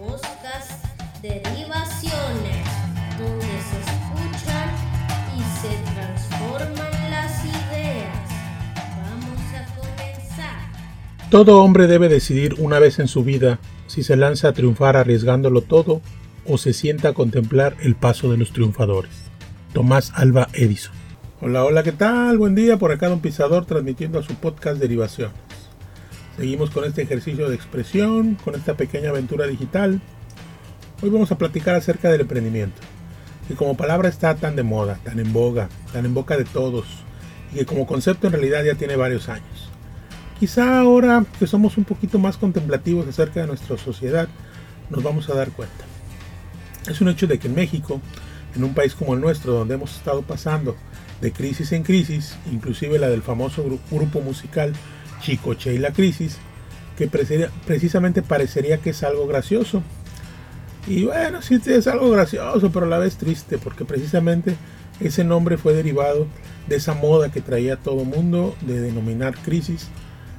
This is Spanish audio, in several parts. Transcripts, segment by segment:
podcast Derivaciones, donde se escuchan y se transforman las ideas. Vamos a comenzar. Todo hombre debe decidir una vez en su vida si se lanza a triunfar arriesgándolo todo o se sienta a contemplar el paso de los triunfadores. Tomás Alba Edison. Hola, hola, ¿qué tal? Buen día, por acá Don Pisador transmitiendo a su podcast Derivaciones. Seguimos con este ejercicio de expresión, con esta pequeña aventura digital. Hoy vamos a platicar acerca del emprendimiento, que como palabra está tan de moda, tan en boga, tan en boca de todos, y que como concepto en realidad ya tiene varios años. Quizá ahora que somos un poquito más contemplativos acerca de nuestra sociedad, nos vamos a dar cuenta. Es un hecho de que en México, en un país como el nuestro, donde hemos estado pasando de crisis en crisis, inclusive la del famoso grupo musical Chicoche y la crisis, que precisamente parecería que es algo gracioso. Y bueno, sí es algo gracioso, pero a la vez triste, porque precisamente ese nombre fue derivado de esa moda que traía todo mundo de denominar crisis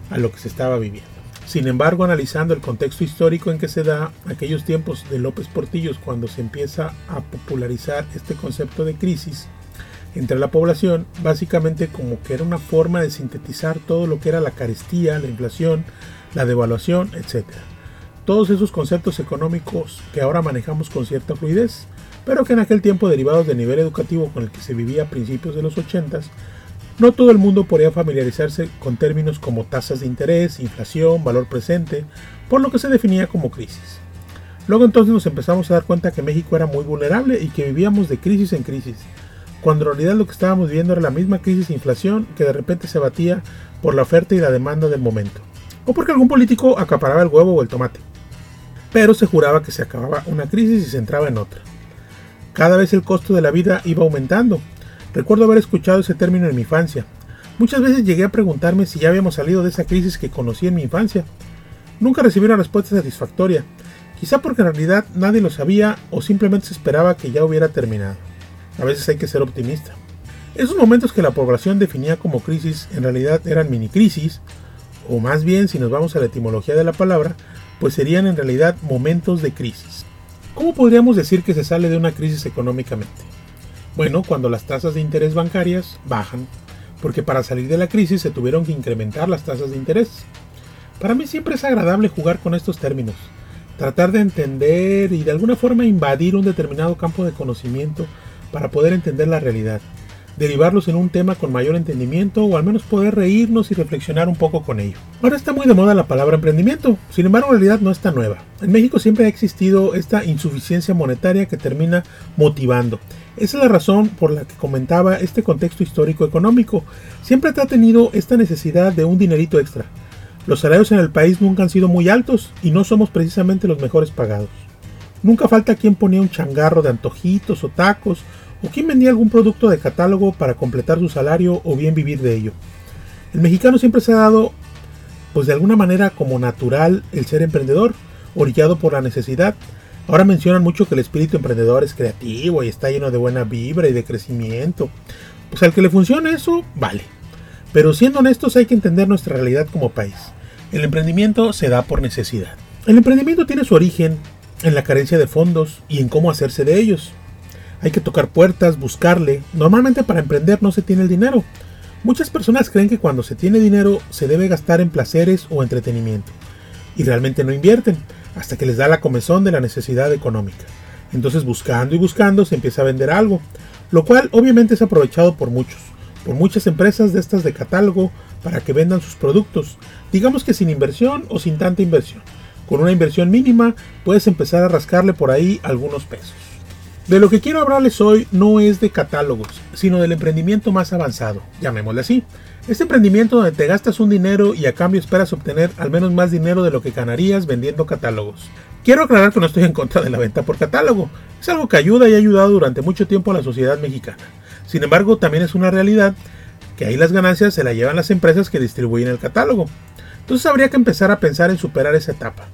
a lo que se estaba viviendo. Sin embargo, analizando el contexto histórico en que se da aquellos tiempos de López Portillos cuando se empieza a popularizar este concepto de crisis, entre la población, básicamente como que era una forma de sintetizar todo lo que era la carestía, la inflación, la devaluación, etc. Todos esos conceptos económicos que ahora manejamos con cierta fluidez, pero que en aquel tiempo derivados del nivel educativo con el que se vivía a principios de los 80, no todo el mundo podía familiarizarse con términos como tasas de interés, inflación, valor presente, por lo que se definía como crisis. Luego entonces nos empezamos a dar cuenta que México era muy vulnerable y que vivíamos de crisis en crisis, cuando en realidad lo que estábamos viviendo era la misma crisis de inflación que de repente se batía por la oferta y la demanda del momento, o porque algún político acaparaba el huevo o el tomate. Pero se juraba que se acababa una crisis y se entraba en otra. Cada vez el costo de la vida iba aumentando. Recuerdo haber escuchado ese término en mi infancia. Muchas veces llegué a preguntarme si ya habíamos salido de esa crisis que conocí en mi infancia. Nunca recibí una respuesta satisfactoria, quizá porque en realidad nadie lo sabía o simplemente se esperaba que ya hubiera terminado. A veces hay que ser optimista. Esos momentos que la población definía como crisis en realidad eran mini crisis, o más bien si nos vamos a la etimología de la palabra, pues serían en realidad momentos de crisis. ¿Cómo podríamos decir que se sale de una crisis económicamente? Bueno, cuando las tasas de interés bancarias bajan, porque para salir de la crisis se tuvieron que incrementar las tasas de interés. Para mí siempre es agradable jugar con estos términos, tratar de entender y de alguna forma invadir un determinado campo de conocimiento para poder entender la realidad, derivarlos en un tema con mayor entendimiento o al menos poder reírnos y reflexionar un poco con ello. Ahora está muy de moda la palabra emprendimiento, sin embargo en realidad no está nueva. En México siempre ha existido esta insuficiencia monetaria que termina motivando. Esa es la razón por la que comentaba este contexto histórico económico. Siempre ha tenido esta necesidad de un dinerito extra. Los salarios en el país nunca han sido muy altos y no somos precisamente los mejores pagados. Nunca falta quien ponía un changarro de antojitos o tacos o quien vendía algún producto de catálogo para completar su salario o bien vivir de ello. El mexicano siempre se ha dado, pues de alguna manera como natural, el ser emprendedor, orillado por la necesidad. Ahora mencionan mucho que el espíritu emprendedor es creativo y está lleno de buena vibra y de crecimiento. Pues al que le funcione eso, vale. Pero siendo honestos hay que entender nuestra realidad como país. El emprendimiento se da por necesidad. El emprendimiento tiene su origen en la carencia de fondos y en cómo hacerse de ellos. Hay que tocar puertas, buscarle. Normalmente para emprender no se tiene el dinero. Muchas personas creen que cuando se tiene dinero se debe gastar en placeres o entretenimiento. Y realmente no invierten, hasta que les da la comezón de la necesidad económica. Entonces buscando y buscando se empieza a vender algo, lo cual obviamente es aprovechado por muchos, por muchas empresas de estas de catálogo para que vendan sus productos, digamos que sin inversión o sin tanta inversión. Con una inversión mínima puedes empezar a rascarle por ahí algunos pesos. De lo que quiero hablarles hoy no es de catálogos, sino del emprendimiento más avanzado, llamémosle así. Este emprendimiento donde te gastas un dinero y a cambio esperas obtener al menos más dinero de lo que ganarías vendiendo catálogos. Quiero aclarar que no estoy en contra de la venta por catálogo, es algo que ayuda y ha ayudado durante mucho tiempo a la sociedad mexicana. Sin embargo, también es una realidad que ahí las ganancias se las llevan las empresas que distribuyen el catálogo. Entonces habría que empezar a pensar en superar esa etapa.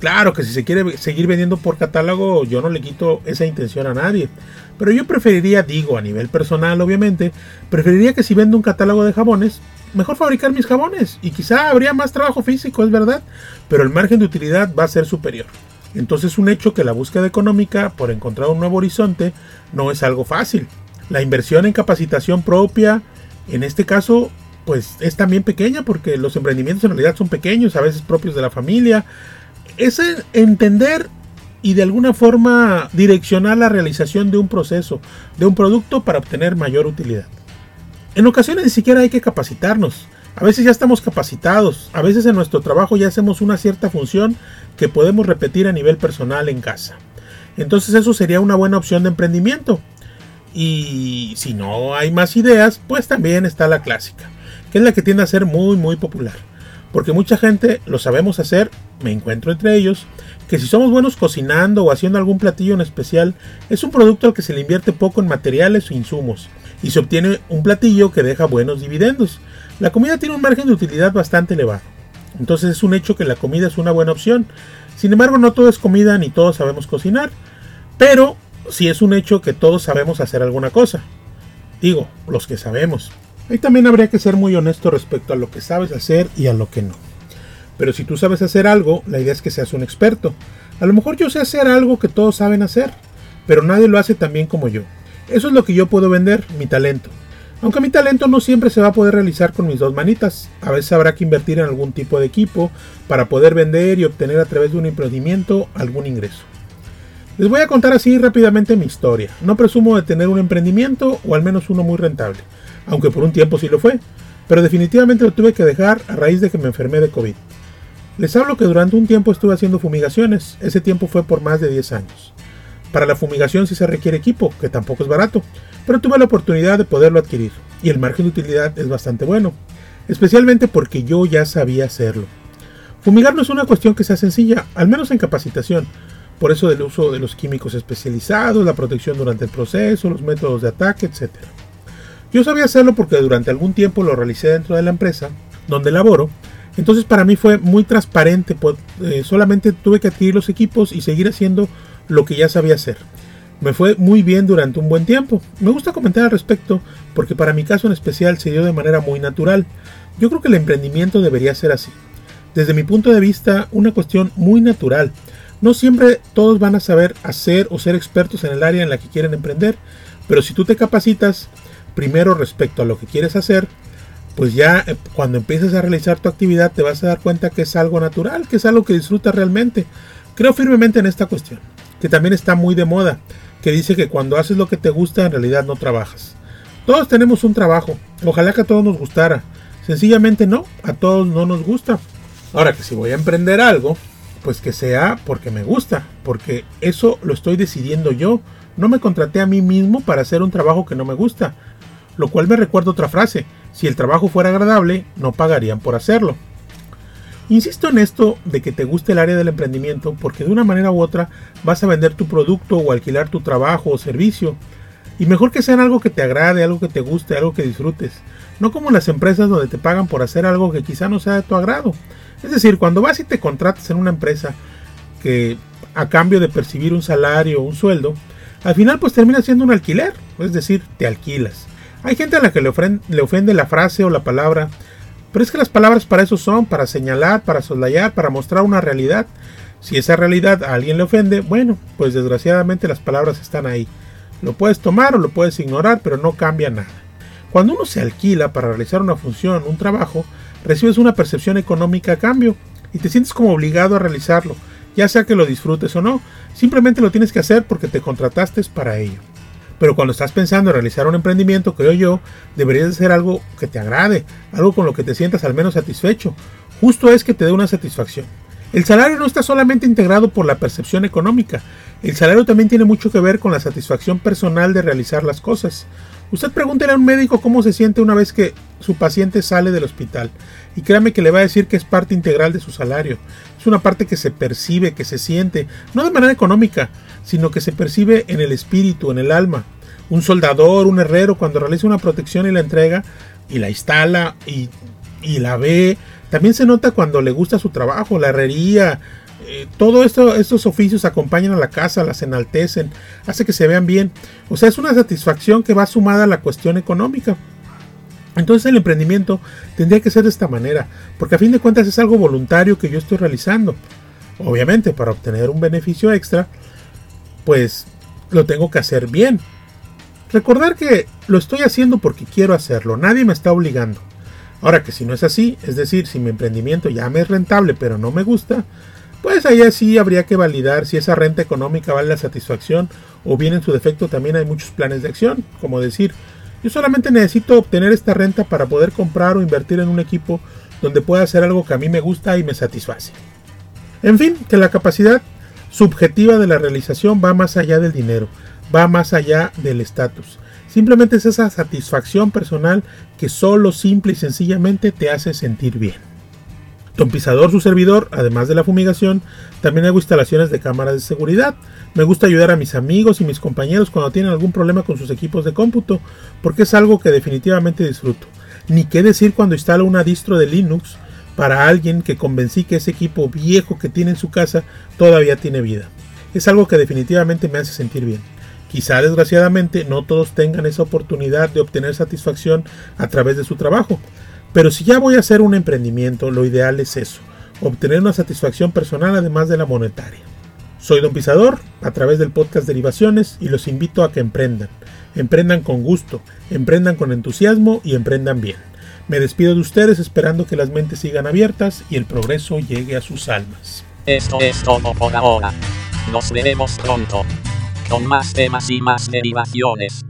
Claro que si se quiere seguir vendiendo por catálogo, yo no le quito esa intención a nadie. Pero yo preferiría, digo, a nivel personal obviamente, preferiría que si vendo un catálogo de jabones, mejor fabricar mis jabones. Y quizá habría más trabajo físico, es verdad, pero el margen de utilidad va a ser superior. Entonces un hecho que la búsqueda económica por encontrar un nuevo horizonte no es algo fácil. La inversión en capacitación propia, en este caso, pues es también pequeña porque los emprendimientos en realidad son pequeños, a veces propios de la familia. Es entender y de alguna forma direccionar la realización de un proceso, de un producto para obtener mayor utilidad. En ocasiones ni siquiera hay que capacitarnos. A veces ya estamos capacitados, a veces en nuestro trabajo ya hacemos una cierta función que podemos repetir a nivel personal en casa. Entonces eso sería una buena opción de emprendimiento. Y si no hay más ideas, pues también está la clásica, que es la que tiende a ser muy muy popular. Porque mucha gente lo sabemos hacer, me encuentro entre ellos, que si somos buenos cocinando o haciendo algún platillo en especial, es un producto al que se le invierte poco en materiales o insumos, y se obtiene un platillo que deja buenos dividendos. La comida tiene un margen de utilidad bastante elevado. Entonces es un hecho que la comida es una buena opción. Sin embargo, no todo es comida ni todos sabemos cocinar. Pero sí es un hecho que todos sabemos hacer alguna cosa. Digo, los que sabemos. Ahí también habría que ser muy honesto respecto a lo que sabes hacer y a lo que no. Pero si tú sabes hacer algo, la idea es que seas un experto. A lo mejor yo sé hacer algo que todos saben hacer, pero nadie lo hace tan bien como yo. Eso es lo que yo puedo vender, mi talento. Aunque mi talento no siempre se va a poder realizar con mis dos manitas, a veces habrá que invertir en algún tipo de equipo para poder vender y obtener a través de un emprendimiento algún ingreso. Les voy a contar así rápidamente mi historia. No presumo de tener un emprendimiento o al menos uno muy rentable, aunque por un tiempo sí lo fue, pero definitivamente lo tuve que dejar a raíz de que me enfermé de COVID. Les hablo que durante un tiempo estuve haciendo fumigaciones, ese tiempo fue por más de 10 años. Para la fumigación sí se requiere equipo, que tampoco es barato, pero tuve la oportunidad de poderlo adquirir y el margen de utilidad es bastante bueno, especialmente porque yo ya sabía hacerlo. Fumigar no es una cuestión que sea sencilla, al menos en capacitación, por eso del uso de los químicos especializados, la protección durante el proceso, los métodos de ataque, etc. Yo sabía hacerlo porque durante algún tiempo lo realicé dentro de la empresa donde laboro, entonces para mí fue muy transparente, pues, eh, solamente tuve que adquirir los equipos y seguir haciendo lo que ya sabía hacer. Me fue muy bien durante un buen tiempo. Me gusta comentar al respecto porque para mi caso en especial se dio de manera muy natural. Yo creo que el emprendimiento debería ser así. Desde mi punto de vista, una cuestión muy natural. No siempre todos van a saber hacer o ser expertos en el área en la que quieren emprender, pero si tú te capacitas primero respecto a lo que quieres hacer, pues ya eh, cuando empieces a realizar tu actividad te vas a dar cuenta que es algo natural, que es algo que disfrutas realmente. Creo firmemente en esta cuestión, que también está muy de moda que dice que cuando haces lo que te gusta en realidad no trabajas. Todos tenemos un trabajo, ojalá que a todos nos gustara. Sencillamente no, a todos no nos gusta. Ahora que si voy a emprender algo, pues que sea porque me gusta, porque eso lo estoy decidiendo yo. No me contraté a mí mismo para hacer un trabajo que no me gusta. Lo cual me recuerda otra frase, si el trabajo fuera agradable, no pagarían por hacerlo. Insisto en esto de que te guste el área del emprendimiento porque de una manera u otra vas a vender tu producto o alquilar tu trabajo o servicio. Y mejor que sea algo que te agrade, algo que te guste, algo que disfrutes. No como las empresas donde te pagan por hacer algo que quizá no sea de tu agrado. Es decir, cuando vas y te contratas en una empresa que a cambio de percibir un salario o un sueldo, al final pues termina siendo un alquiler. Es decir, te alquilas. Hay gente a la que le, ofende la frase o la palabra pero es que las palabras para eso son, para señalar, para soslayar, para mostrar una realidad. Si esa realidad a alguien le ofende, bueno, pues desgraciadamente las palabras están ahí. Lo puedes tomar o lo puedes ignorar, pero no cambia nada. Cuando uno se alquila para realizar una función, un trabajo, recibes una percepción económica a cambio y te sientes como obligado a realizarlo, ya sea que lo disfrutes o no, simplemente lo tienes que hacer porque te contrataste para ello. Pero cuando estás pensando en realizar un emprendimiento, creo yo, deberías hacer algo que te agrade, algo con lo que te sientas al menos satisfecho. Justo es que te dé una satisfacción. El salario no está solamente integrado por la percepción económica, el salario también tiene mucho que ver con la satisfacción personal de realizar las cosas. Usted pregúntele a un médico cómo se siente una vez que su paciente sale del hospital y créame que le va a decir que es parte integral de su salario. Es una parte que se percibe, que se siente, no de manera económica, sino que se percibe en el espíritu, en el alma. Un soldador, un herrero, cuando realiza una protección y la entrega y la instala y, la ve, también se nota cuando le gusta su trabajo, la herrería, eh, todo esto, estos oficios acompañan a la casa, las enaltecen, hace que se vean bien. O sea, es una satisfacción que va sumada a la cuestión económica. Entonces el emprendimiento tendría que ser de esta manera, porque a fin de cuentas es algo voluntario que yo estoy realizando. Obviamente, para obtener un beneficio extra, pues lo tengo que hacer bien. Recordar que lo estoy haciendo porque quiero hacerlo, nadie me está obligando. Ahora que si no es así, es decir, si mi emprendimiento ya me es rentable pero no me gusta, pues ahí sí habría que validar si esa renta económica vale la satisfacción o bien en su defecto también hay muchos planes de acción, como decir, yo solamente necesito obtener esta renta para poder comprar o invertir en un equipo donde pueda hacer algo que a mí me gusta y me satisface. En fin, que la capacidad subjetiva de la realización va más allá del dinero, va más allá del estatus. Simplemente es esa satisfacción personal que solo simple y sencillamente te hace sentir bien. Don Pisador, su servidor, además de la fumigación, también hago instalaciones de cámaras de seguridad. Me gusta ayudar a mis amigos y mis compañeros cuando tienen algún problema con sus equipos de cómputo, porque es algo que definitivamente disfruto. Ni qué decir cuando instalo una distro de Linux para alguien que convencí que ese equipo viejo que tiene en su casa todavía tiene vida. Es algo que definitivamente me hace sentir bien. Quizá desgraciadamente no todos tengan esa oportunidad de obtener satisfacción a través de su trabajo, pero si ya voy a hacer un emprendimiento, lo ideal es eso, obtener una satisfacción personal además de la monetaria. Soy Don Pisador, a través del podcast Derivaciones, y los invito a que emprendan. Emprendan con gusto, emprendan con entusiasmo y emprendan bien. Me despido de ustedes esperando que las mentes sigan abiertas y el progreso llegue a sus almas. Esto es todo por ahora. Nos veremos pronto. Con más temas y más derivaciones.